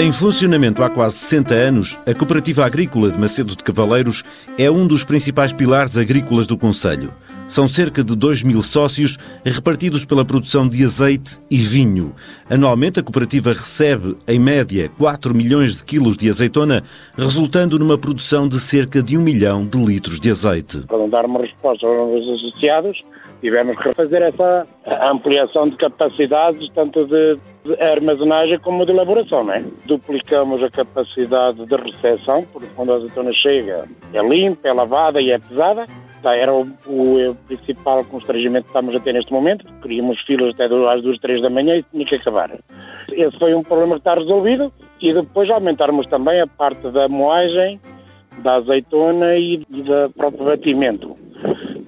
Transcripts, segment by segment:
Em funcionamento há quase 60 anos, a Cooperativa Agrícola de Macedo de Cavaleiros é um dos principais pilares agrícolas do Conselho. São cerca de 2 mil sócios repartidos pela produção de azeite e vinho. Anualmente, a cooperativa recebe, em média, 4 milhões de quilos de azeitona, resultando numa produção de cerca de 1 milhão de litros de azeite. Para dar uma resposta aos associados, tivemos que fazer essa ampliação de capacidades, tanto de, de armazenagem como de elaboração. Não é? Duplicamos a capacidade de recepção, porque quando a azeitona chega é limpa, é lavada e é pesada. Tá, era o, o, o, principal constrangimento que estamos a ter neste momento. Queríamos filas até às duas, três da manhã e tinha que acabar. Esse foi um problema que está resolvido e depois aumentarmos também a parte da moagem, da azeitona e do próprio batimento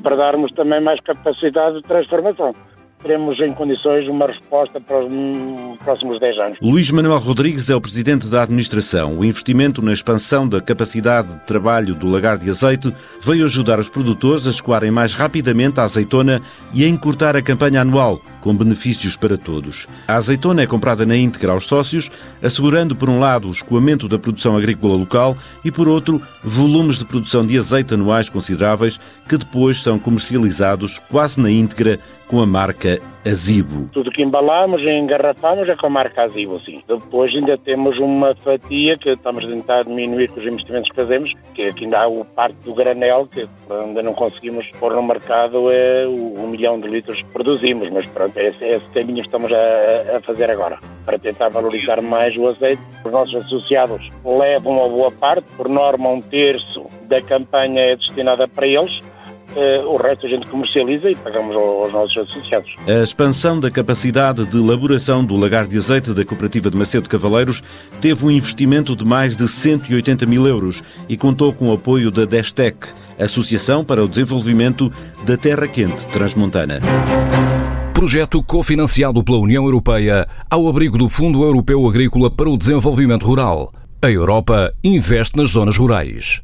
para darmos também mais capacidade de transformação. Teremos em condições uma resposta para os próximos 10 anos. Luís Manuel Rodrigues é o presidente da administração. O investimento na expansão da capacidade de trabalho do lagar de azeite veio ajudar os produtores a escoarem mais rapidamente a azeitona e a encurtar a campanha anual, com benefícios para todos. A azeitona é comprada na íntegra aos sócios, assegurando, por um lado, o escoamento da produção agrícola local e, por outro, volumes de produção de azeite anuais consideráveis que depois são comercializados quase na íntegra com a marca Azibo. Tudo que embalamos e engarrafamos é com a marca Azibo, sim. Depois ainda temos uma fatia que estamos a tentar diminuir com os investimentos que fazemos, que aqui ainda há o parte do granel, que ainda não conseguimos pôr no mercado é o um milhão de litros que produzimos, mas pronto, é esse, é esse caminho que estamos a, a fazer agora, para tentar valorizar mais o azeite. Os nossos associados levam a boa parte, por norma um terço da campanha é destinada para eles, o resto a gente comercializa e pagamos aos nossos associados. A expansão da capacidade de elaboração do lagar de azeite da Cooperativa de Macedo Cavaleiros teve um investimento de mais de 180 mil euros e contou com o apoio da Destec, Associação para o Desenvolvimento da Terra Quente Transmontana. Projeto cofinanciado pela União Europeia ao abrigo do Fundo Europeu Agrícola para o Desenvolvimento Rural. A Europa investe nas zonas rurais.